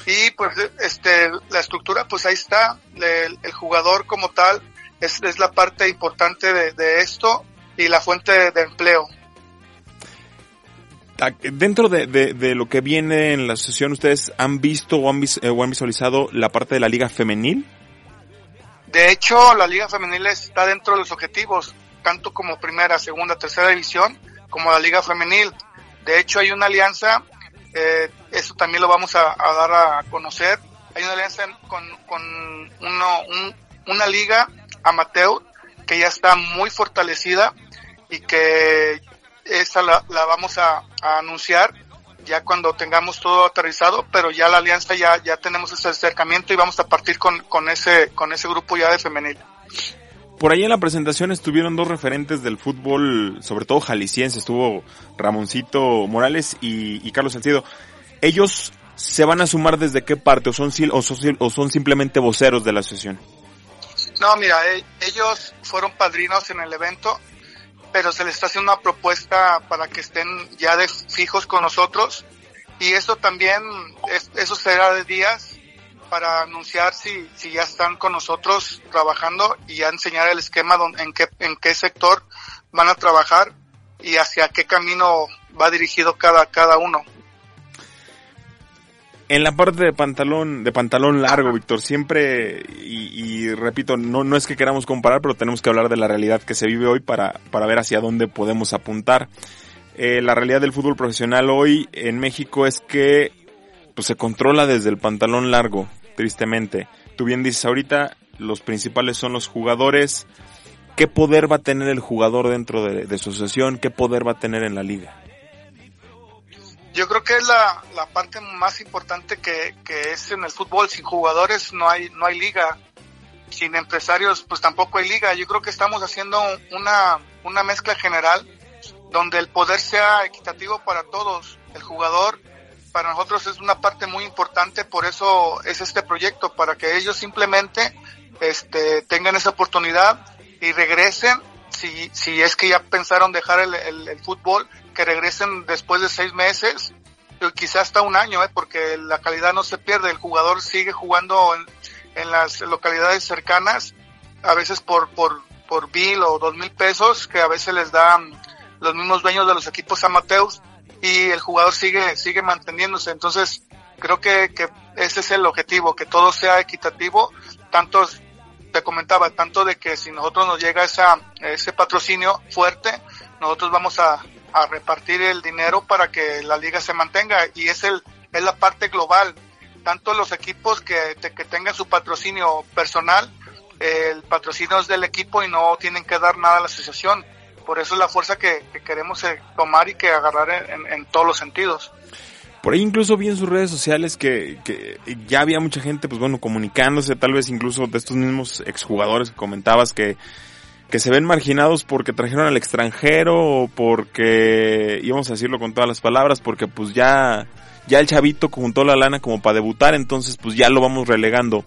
Y pues este, la estructura pues ahí está, el, el jugador como tal es, es, la parte importante de, de esto y la fuente de, de empleo. Dentro de, de, lo que viene en la asociación, ¿ustedes han visto o han, vis, eh, o han, visualizado la parte de la liga femenil? De hecho, la liga femenil está dentro de los objetivos, tanto como primera, segunda, tercera división, como la liga femenil. De hecho, hay una alianza, eh, eso también lo vamos a, dar a conocer. Hay una alianza con, con uno, un, una liga amateur que ya está muy fortalecida y que esa la, la vamos a, a, anunciar ya cuando tengamos todo aterrizado, pero ya la alianza ya, ya tenemos ese acercamiento y vamos a partir con, con ese, con ese grupo ya de femenil. Por ahí en la presentación estuvieron dos referentes del fútbol, sobre todo jalisciense, estuvo Ramoncito Morales y, Carlos Salcido. Ellos se van a sumar desde qué parte o son, o son, o son simplemente voceros de la asociación? No, mira, eh, ellos fueron padrinos en el evento, pero se les está haciendo una propuesta para que estén ya de fijos con nosotros y eso también, es, eso será de días para anunciar si, si ya están con nosotros trabajando y ya enseñar el esquema don, en, qué, en qué sector van a trabajar y hacia qué camino va dirigido cada, cada uno. En la parte de pantalón, de pantalón largo, Víctor, siempre, y, y, repito, no, no es que queramos comparar, pero tenemos que hablar de la realidad que se vive hoy para, para ver hacia dónde podemos apuntar. Eh, la realidad del fútbol profesional hoy en México es que pues, se controla desde el pantalón largo, tristemente. Tú bien dices ahorita, los principales son los jugadores. ¿Qué poder va a tener el jugador dentro de, su asociación? ¿Qué poder va a tener en la liga? Yo creo que es la, la parte más importante que, que, es en el fútbol. Sin jugadores no hay, no hay liga. Sin empresarios, pues tampoco hay liga. Yo creo que estamos haciendo una, una mezcla general donde el poder sea equitativo para todos. El jugador para nosotros es una parte muy importante, por eso es este proyecto, para que ellos simplemente este, tengan esa oportunidad y regresen, si, si es que ya pensaron dejar el, el, el fútbol, que regresen después de seis meses, quizás hasta un año, ¿eh? porque la calidad no se pierde, el jugador sigue jugando en, en las localidades cercanas, a veces por, por, por mil o dos mil pesos, que a veces les dan los mismos dueños de los equipos amateurs, y el jugador sigue, sigue manteniéndose. Entonces, creo que, ese es el objetivo, que todo sea equitativo, tanto, te comentaba, tanto de que si nosotros nos llega esa, ese patrocinio fuerte, nosotros vamos a, a repartir el dinero para que la liga se mantenga y es el, es la parte global. Tanto los equipos que, que tengan su patrocinio personal, el patrocinio es del equipo y no tienen que dar nada a la asociación por eso es la fuerza que, que queremos eh, tomar y que agarrar en, todos los sentidos. Por ahí incluso vi en sus redes sociales que, que, ya había mucha gente, pues bueno, comunicándose, tal vez incluso de estos mismos exjugadores que comentabas que, que se ven marginados porque trajeron al extranjero o porque, íbamos a decirlo con todas las palabras, porque pues ya, ya el chavito juntó la lana como para debutar, entonces pues ya lo vamos relegando.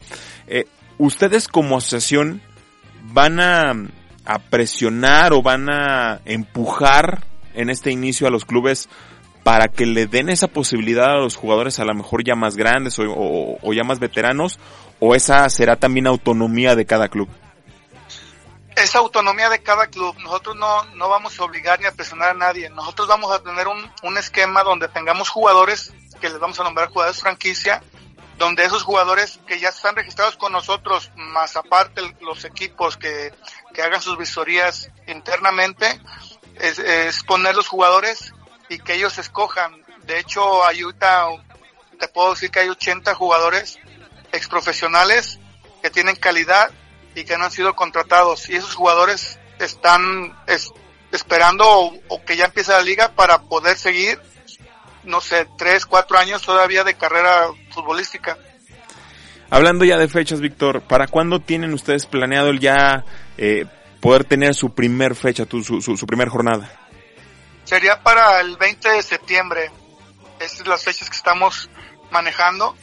Eh, ustedes como asociación van a, a presionar o van a empujar en este inicio a los clubes para que le den esa posibilidad a los jugadores a lo mejor ya más grandes o, o, ya más veteranos o esa será también autonomía de cada club? Esa autonomía de cada club, nosotros no, no vamos a obligar ni a presionar a nadie, nosotros vamos a tener un, un esquema donde tengamos jugadores que les vamos a nombrar jugadores franquicia donde esos jugadores que ya están registrados con nosotros, más aparte los equipos que, que hagan sus visorías internamente, es, poner los jugadores y que ellos escojan. De hecho, ahorita te puedo decir que hay 80 jugadores exprofesionales que tienen calidad y que no han sido contratados. Y esos jugadores están es, esperando o, o que ya empiece la liga para poder seguir no sé, tres, cuatro años todavía de carrera futbolística. Hablando ya de fechas, Víctor, ¿para cuándo tienen ustedes planeado el ya eh, poder tener su primer fecha, tu, su, su, su, primer jornada? Sería para el 20 de septiembre. Estas son las fechas que estamos manejando.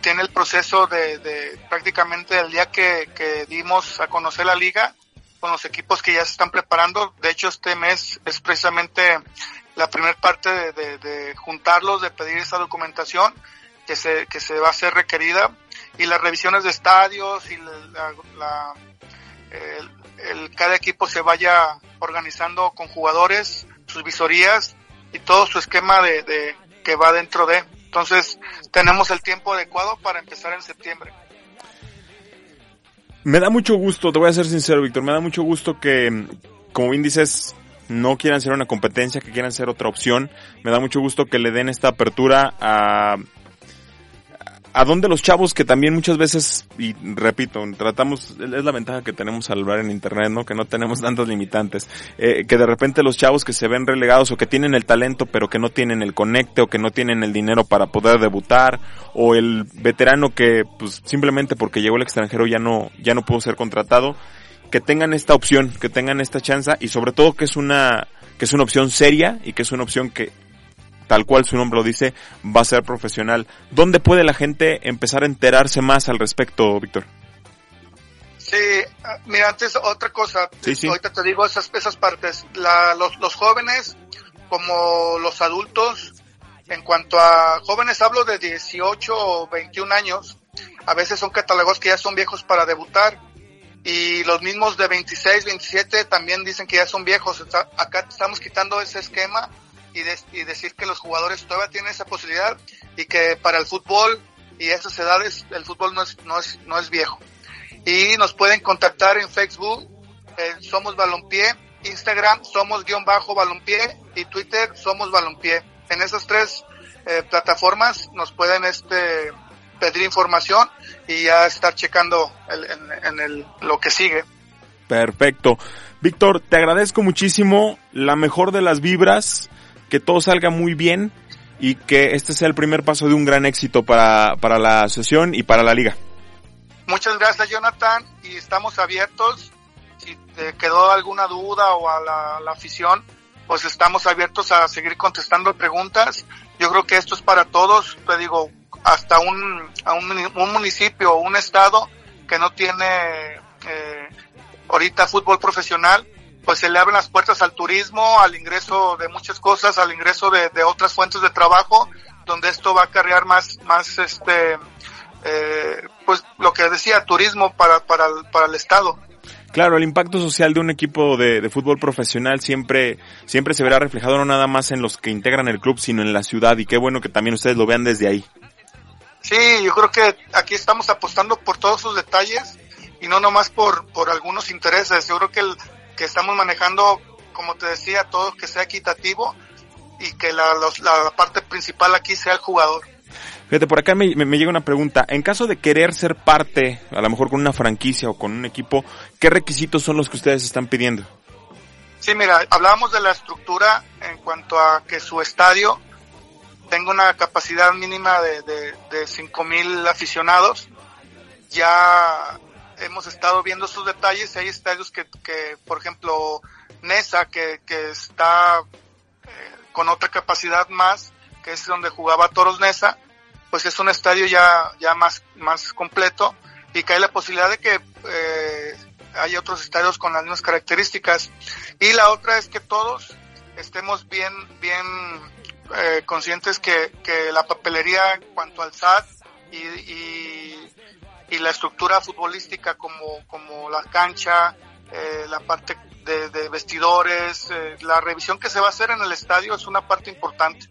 Tiene el proceso de, de prácticamente el día que, que dimos a conocer la liga con los equipos que ya se están preparando. De hecho, este mes es precisamente la primera parte de, de, de, juntarlos, de pedir esa documentación que se, que se va a hacer requerida y las revisiones de estadios y la, la el, el, cada equipo se vaya organizando con jugadores, sus visorías y todo su esquema de, de que va dentro de. Entonces tenemos el tiempo adecuado para empezar en septiembre. Me da mucho gusto, te voy a ser sincero, Víctor, me da mucho gusto que, como bien dices, no quieran ser una competencia, que quieran ser otra opción. Me da mucho gusto que le den esta apertura a, a dónde los chavos que también muchas veces, y repito, tratamos, es la ventaja que tenemos al ver en internet, ¿no? Que no tenemos tantos limitantes, eh, que de repente los chavos que se ven relegados o que tienen el talento pero que no tienen el conecte o que no tienen el dinero para poder debutar, o el veterano que pues simplemente porque llegó al extranjero ya no, ya no pudo ser contratado, que tengan esta opción, que tengan esta chance y sobre todo que es una, que es una opción seria y que es una opción que tal cual su nombre lo dice, va a ser profesional. ¿Dónde puede la gente empezar a enterarse más al respecto, Víctor? Sí, ah, mira, antes otra cosa, ahorita te digo esas, esas partes. La, los, los jóvenes, como los adultos, en cuanto a jóvenes hablo de 18 o 21 años, a veces son catálogos que ya son viejos para debutar y los mismos de 26, 27 también dicen que ya son viejos. Acá estamos quitando ese esquema y, decir que los jugadores todavía tienen esa posibilidad y que para el fútbol y esas edades el fútbol no es, no es, no es viejo. Y nos pueden contactar en Facebook, Somos Balompié, Instagram Somos guion bajo Balompié y Twitter Somos Balompié. En esas tres eh, plataformas nos pueden este pedir información y ya estar checando en, el, lo que sigue. Perfecto. Víctor, te agradezco muchísimo. La mejor de las vibras que todo salga muy bien y que este sea el primer paso de un gran éxito para, para la sesión y para la liga. Muchas gracias Jonathan y estamos abiertos. Si te quedó alguna duda o a la, afición, pues estamos abiertos a seguir contestando preguntas. Yo creo que esto es para todos, te digo, hasta un, a un, un municipio o un estado que no tiene eh, ahorita fútbol profesional, pues se le abren las puertas al turismo, al ingreso de muchas cosas, al ingreso de, otras fuentes de trabajo, donde esto va a cargar más, más este, eh, pues lo que decía, turismo para, para, el, para el Estado. Claro, el impacto social de un equipo de, de, fútbol profesional siempre, siempre se verá reflejado no nada más en los que integran el club, sino en la ciudad, y qué bueno que también ustedes lo vean desde ahí. Sí, yo creo que aquí estamos apostando por todos sus detalles y no nomás por, por algunos intereses. Yo creo que el, que estamos manejando, como te decía, todo que sea equitativo y que la, la parte principal aquí sea el jugador. Fíjate, por acá me, me, llega una pregunta. En caso de querer ser parte, a lo mejor con una franquicia o con un equipo, ¿qué requisitos son los que ustedes están pidiendo? Sí, mira, hablábamos de la estructura en cuanto a que su estadio tenga una capacidad mínima de, de, de 5.000 aficionados. Ya hemos estado viendo sus detalles. Hay estadios que, que por ejemplo, Nesa, que, que está eh, con otra capacidad más, que es donde jugaba Toros Nesa, pues es un estadio ya, ya más, más completo y que hay la posibilidad de que eh, hay otros estadios con las mismas características. Y la otra es que todos estemos bien, bien eh, conscientes que, que la papelería en cuanto al SAT y, y la estructura futbolística como, como la cancha, eh, la parte de, vestidores, eh, la revisión que se va a hacer en el estadio es una parte importante.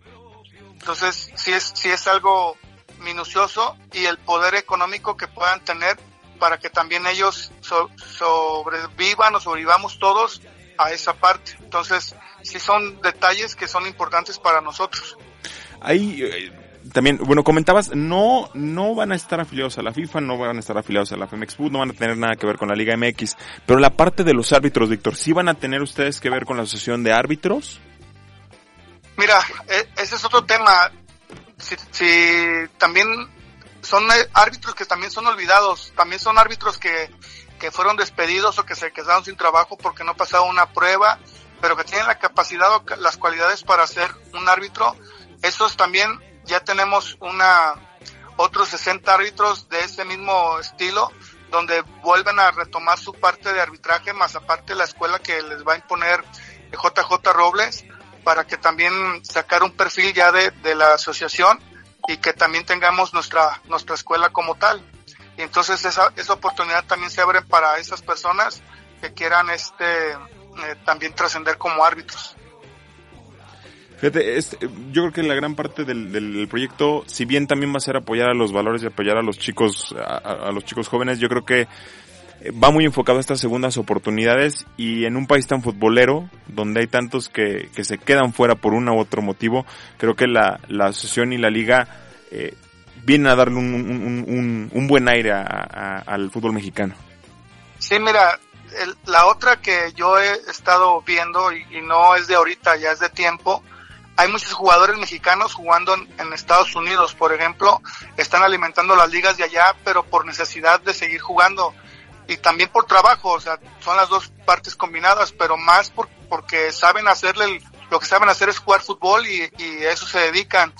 Entonces, sí es, sí es algo minucioso y el poder económico que puedan tener para que también ellos sobrevivan o sobrevivamos todos a esa parte. Entonces, sí son detalles que son importantes para nosotros. Ahí, eh, también, bueno, comentabas, no, no van a estar afiliados a la FIFA, no van a estar afiliados a la FEMEX no van a tener nada que ver con la Liga MX, pero la parte de los árbitros, Víctor, ¿sí van a tener ustedes que ver con la asociación de árbitros? Mira, e, ese es otro tema. Si, si también son árbitros que también son olvidados, también son árbitros que, que fueron despedidos o que se quedaron sin trabajo porque no pasaron una prueba, pero que tienen la capacidad o las cualidades para ser un árbitro, esos también ya tenemos una otros 60 árbitros de ese mismo estilo donde vuelven a retomar su parte de arbitraje más aparte la escuela que les va a imponer JJ Robles para que también sacar un perfil ya de, de la asociación y que también tengamos nuestra nuestra escuela como tal y entonces esa, esa oportunidad también se abre para esas personas que quieran este eh, también trascender como árbitros. Fíjate, yo creo que la gran parte del, proyecto, si bien también va a ser apoyar a los valores y apoyar a los chicos, a, los chicos jóvenes, yo creo que eh, va muy enfocado a estas segundas oportunidades y en un país tan futbolero, donde hay tantos que, se quedan fuera por uno u otro motivo, creo que la, la asociación y la liga eh, vienen a darle un, un, buen aire a, a, al fútbol mexicano. Sí, mira, el, la otra que yo he estado viendo y, no es de ahorita, ya es de tiempo, hay muchos jugadores mexicanos jugando en, Estados Unidos, por ejemplo, están alimentando las ligas de allá, pero por necesidad de seguir jugando y también por trabajo, o sea, son las dos partes combinadas, pero más por, porque saben hacerle lo que saben hacer es jugar fútbol y, y eso se dedican.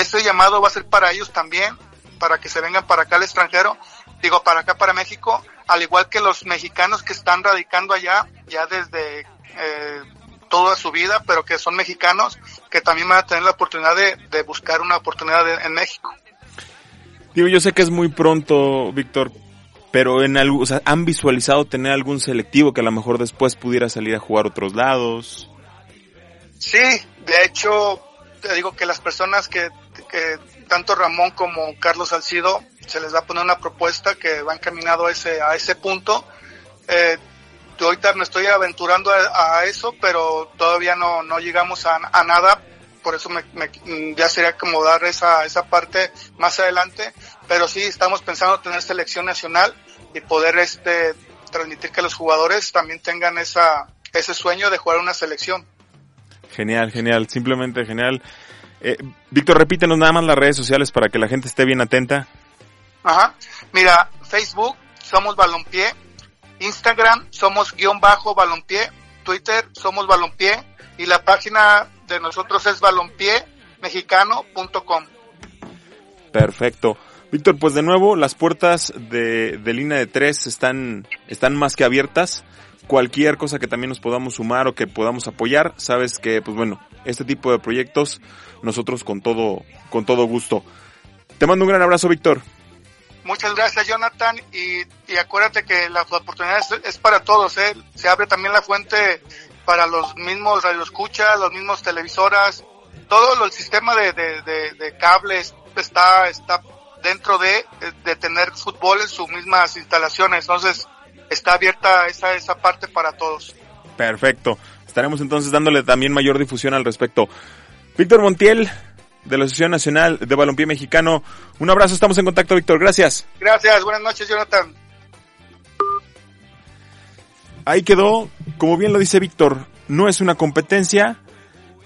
Este llamado va a ser para ellos también, para que se vengan para acá al extranjero, digo, para acá, para México, al igual que los mexicanos que están radicando allá, ya desde eh, toda su vida, pero que son mexicanos, que también van a tener la oportunidad de, de buscar una oportunidad de, en México. Digo, yo sé que es muy pronto, Víctor, pero en algo, o sea, han visualizado tener algún selectivo que a lo mejor después pudiera salir a jugar otros lados. Sí, de hecho, te digo que las personas que, tanto Ramón como Carlos Salcido se les va a poner una propuesta que va encaminado a ese, a ese punto. Eh, ahorita me estoy aventurando a, eso, pero todavía no, no llegamos a, a nada, por eso me, ya sería acomodar esa, esa parte más adelante, pero sí estamos pensando tener selección nacional y poder este transmitir que los jugadores también tengan esa, ese sueño de jugar una selección. Genial, genial, simplemente genial. Eh, Víctor, repítenos nada más las redes sociales para que la gente esté bien atenta. Ajá. Mira, Facebook, somos Balompié. Instagram, somos guion bajo Balompié. Twitter, somos Balompié. Y la página de nosotros es balompiemexicano.com. Perfecto. Víctor, pues de nuevo, las puertas de, de línea de tres están, están más que abiertas cualquier cosa que también nos podamos sumar o que podamos apoyar, sabes que, pues bueno, este tipo de proyectos, nosotros con todo, con todo gusto. Te mando un gran abrazo, Víctor. Muchas gracias, Jonathan, y, y acuérdate que la oportunidad es, es, para todos, ¿eh? Se abre también la fuente para los mismos radioescuchas, los mismos televisoras, todo el sistema de, de, de, de cables está, está dentro de, de tener fútbol en sus mismas instalaciones, entonces, está abierta esa, esa parte para todos. Perfecto. Estaremos entonces dándole también mayor difusión al respecto. Víctor Montiel, de la Asociación Nacional de Balompié Mexicano. Un abrazo, estamos en contacto, Víctor. Gracias. Gracias, buenas noches, Jonathan. Ahí quedó, como bien lo dice Víctor, no es una competencia,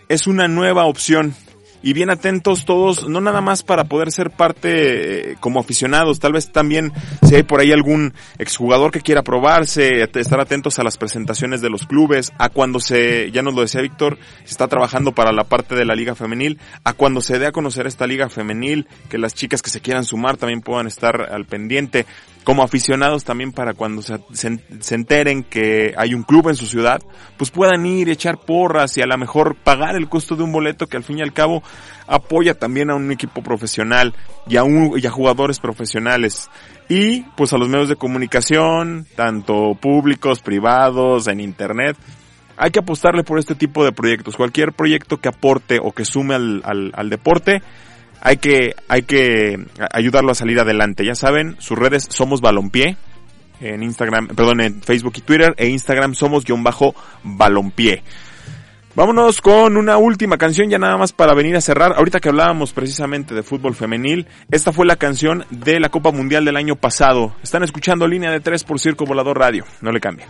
es una nueva opción y bien atentos todos, no nada más para poder ser parte eh, como aficionados, tal vez también si hay por ahí algún exjugador que quiera probarse, estar atentos a las presentaciones de los clubes, a cuando se, ya nos lo decía Víctor, se está trabajando para la parte de la liga femenil, a cuando se dé a conocer esta liga femenil, que las chicas que se quieran sumar también puedan estar al pendiente, como aficionados también para cuando se, se, enteren que hay un club en su ciudad, pues puedan ir echar porras y a lo mejor pagar el costo de un boleto que al fin y al cabo apoya también a un equipo profesional y a, un, y a jugadores profesionales. Y pues a los medios de comunicación, tanto públicos, privados, en internet, hay que apostarle por este tipo de proyectos. Cualquier proyecto que aporte o que sume al, al, al deporte, hay que, hay que ayudarlo a salir adelante. Ya saben, sus redes somos balompié. En Instagram, perdón, en Facebook y Twitter e Instagram somos guion bajo balompié. Vámonos con una última canción ya nada más para venir a cerrar. Ahorita que hablábamos precisamente de fútbol femenil, esta fue la canción de la Copa Mundial del año pasado. Están escuchando línea de tres por Circo Volador Radio. No le cambien.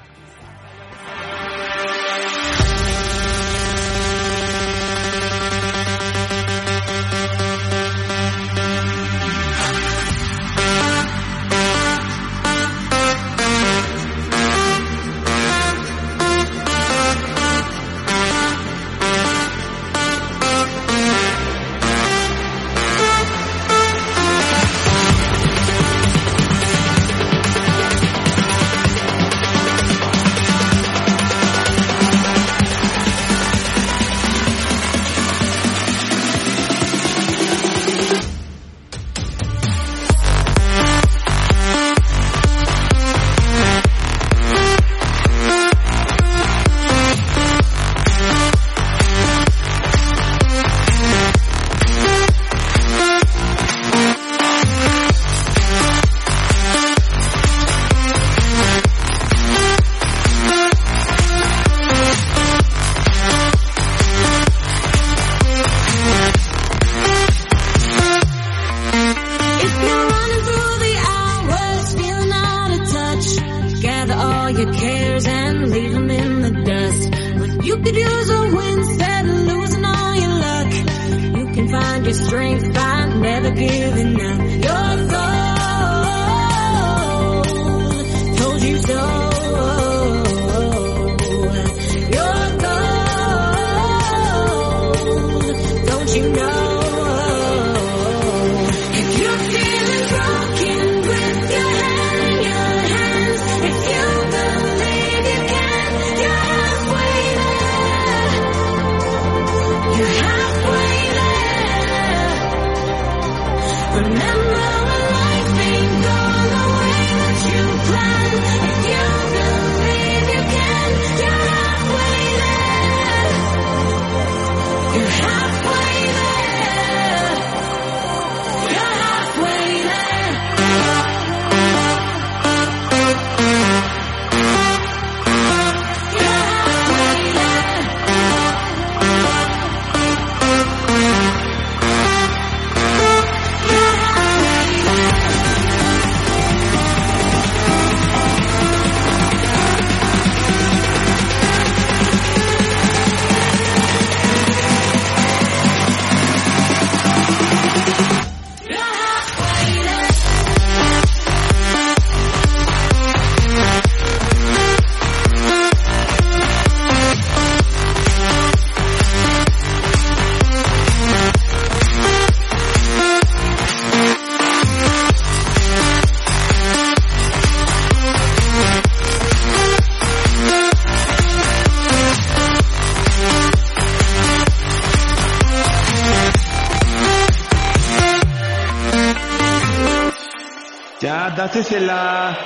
Dásesela.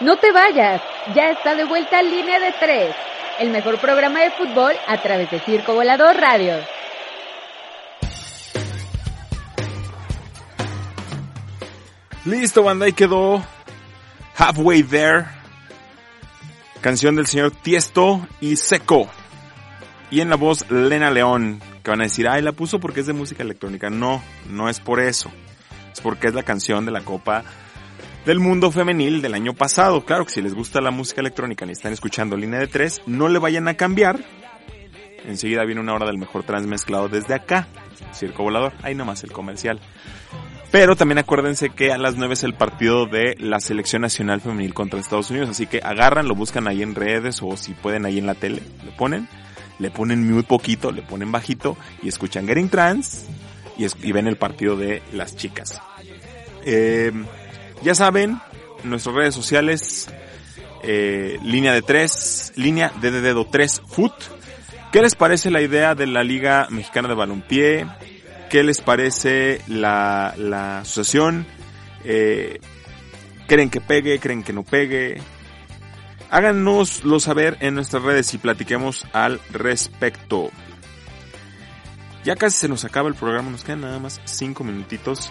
No te vayas, ya está de vuelta Línea de Tres, el mejor programa de fútbol a través de Circo Volador Radio. Listo, banda, ahí quedó Halfway There. Canción del señor Tiesto y Seco. Y en la voz Lena León, que van a decir, ay, la puso porque es de música electrónica. No, no es por eso. Es porque es la canción de la Copa del Mundo Femenil del año pasado. Claro que si les gusta la música electrónica y están escuchando línea de tres, no le vayan a cambiar. Enseguida viene una hora del mejor transmezclado desde acá. Circo Volador, ahí nomás el comercial. Pero también acuérdense que a las 9 es el partido de la selección nacional femenil contra Estados Unidos. Así que agarran, lo buscan ahí en redes o si pueden ahí en la tele, lo ponen. Le ponen mute poquito, le ponen bajito y escuchan Getting Trans y, ven el partido de las chicas. Eh, ya saben, nuestras redes sociales, eh, línea de 3, línea de dedo 3 foot. ¿Qué les parece la idea de la Liga Mexicana de Balompié? ¿Qué les parece la, la asociación? Eh, ¿Creen que pegue? ¿Creen que no pegue? Háganoslo saber en nuestras redes y platiquemos al respecto. Ya casi se nos acaba el programa, nos quedan nada más 5 minutitos.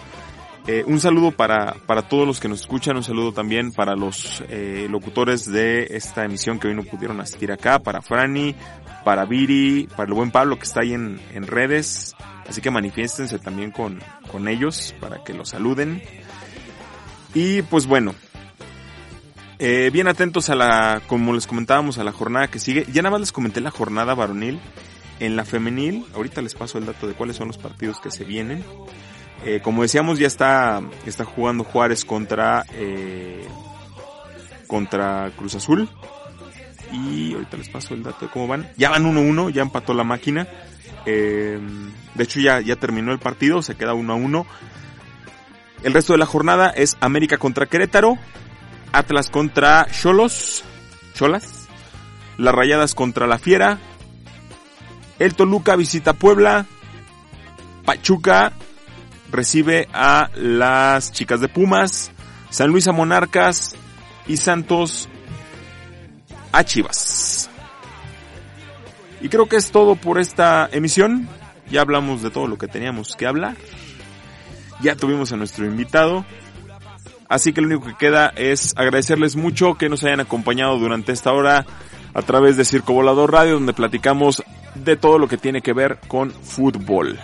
Eh, un saludo para, para todos los que nos escuchan, un saludo también para los eh, locutores de esta emisión que hoy no pudieron asistir acá, para Franny, para Viri, para el buen Pablo que está ahí en, en redes, así que manifiéstense también con, con ellos para que los saluden. Y pues bueno, eh, bien atentos a la, como les comentábamos, a la jornada que sigue. Ya nada más les comenté la jornada varonil. En la femenil, ahorita les paso el dato de cuáles son los partidos que se vienen. Eh, como decíamos, ya está, está jugando Juárez contra, eh, contra Cruz Azul. Y ahorita les paso el dato de cómo van. Ya van 1-1, ya empató la máquina. Eh, de hecho, ya, ya terminó el partido, se queda 1-1. El resto de la jornada es América contra Querétaro, Atlas contra Cholos, Cholas, las Rayadas contra la Fiera, el Toluca visita Puebla, Pachuca recibe a las chicas de Pumas, San Luis a Monarcas y Santos a Chivas. Y creo que es todo por esta emisión. Ya hablamos de todo lo que teníamos que hablar. Ya tuvimos a nuestro invitado. Así que lo único que queda es agradecerles mucho que nos hayan acompañado durante esta hora a través de Circo Volador Radio, donde platicamos de todo lo que tiene que ver con fútbol.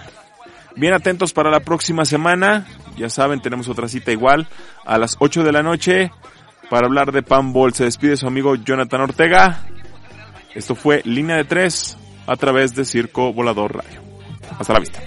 Bien atentos para la próxima semana. Ya saben, tenemos otra cita igual a las 8 de la noche para hablar de Panball. Se despide su amigo Jonathan Ortega. Esto fue Línea de Tres a través de Circo Volador Radio. Hasta la vista.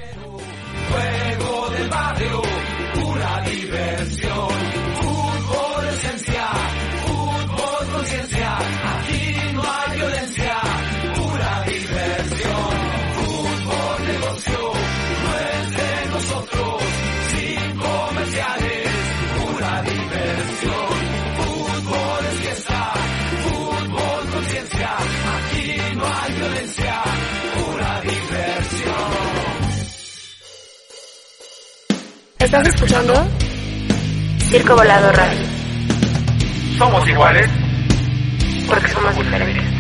¿Estás escuchando? Circo Volador Radio. Somos iguales. Porque somos diferentes.